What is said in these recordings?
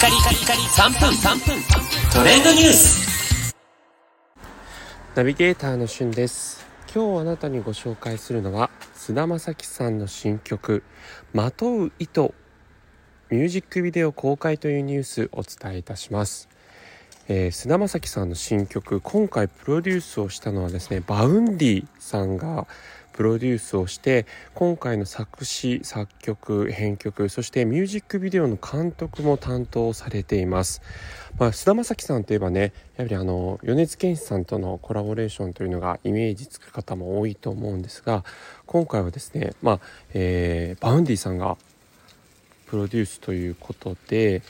カリカリカリ3分3分。トレンドニュース。ナビゲーターのしゅんです。今日あなたにご紹介するのは菅田将暉さんの新曲「まとう糸」ミュージックビデオ公開というニュースお伝えいたします。えー、菅田将暉さんの新曲今回プロデュースをしたのはですね Vaundyさんがプロデュースをして今回の作詞作曲編曲そしてミュージックビデオの監督も担当されています、まあ、菅田将暉さんといえばねやはりあの米津玄師さんとのコラボレーションというのがイメージつく方も多いと思うんですが今回はですね、まあえー、 Vaundyさんがプロデュースということで、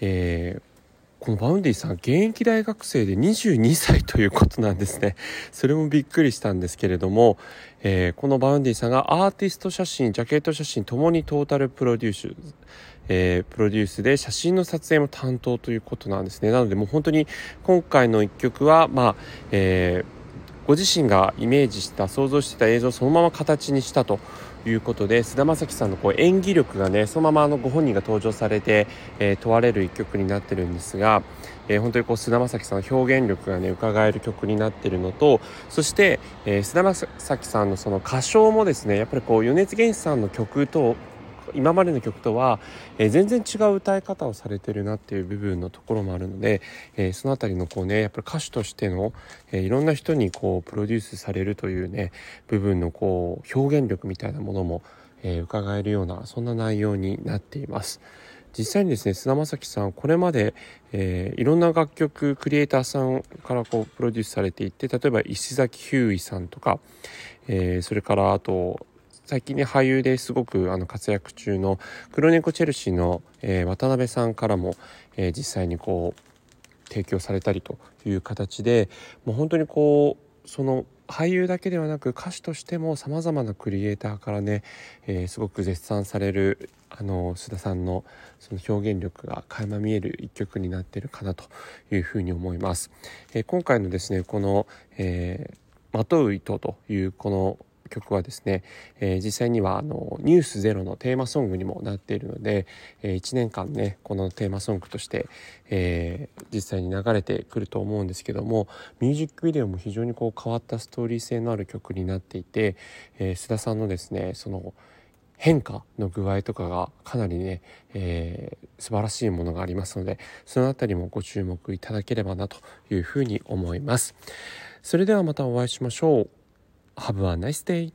えー、この Vaundyさん現役大学生で22歳ということなんですね。それもびっくりしたんですけれども、えー、この Vaundyさんがアーティスト写真ジャケット写真ともにトータルプロデュースえー、プロデュースで写真の撮影も担当ということなんですね。なのでもう本当に今回の一曲はまあ、えー、ご自身がイメージした想像してた映像をそのまま形にしたということで菅田将暉さんのこう演技力がねそのままあのご本人が登場されて、えー、問われる一曲になってるんですが、えー、本当にこう菅田将暉さんの表現力がね伺える曲になってるのとそして、えー、菅田将暉さんのその歌唱もですねやっぱりこう米津玄師さんの曲と今までの曲とは、えー、全然違う歌い方をされてるなっていう部分のところもあるので、えー、その辺りのこうねやっぱり歌手としての、えー、いろんな人にこうプロデュースされるというね部分のこう表現力みたいなものも、え伺えるようなそんな内容になっています。実際にですね菅田将暉さんこれまで、えー、いろんな楽曲クリエイターさんからこうプロデュースされていて例えば石崎ひゅーいさんとか、えー、それからあと最近ね俳優ですごくあの活躍中の黒猫チェルシーの、えー、渡辺さんからも、えー、実際にこう提供されたりという形でもう本当にこうその俳優だけではなく歌手としてもさまざまなクリエイターからね、えー、すごく絶賛されるあの須田さんのその表現力が垣間見える一曲になってるかなというふうに思います。えー、今回のですねこの、えーまとう糸というこの曲はですね、えー、実際にはあの「ニュースゼロのテーマソングにもなっているので、えー、1年間ねこのテーマソングとして、えー、実際に流れてくると思うんですけどもミュージックビデオも非常にこう変わったストーリー性のある曲になっていて、え須田さんのですねその変化の具合とかがかなりね、えー、素晴らしいものがありますのでその辺りもご注目いただければなというふうに思います。それではまたお会いしましょう。Have a nice day.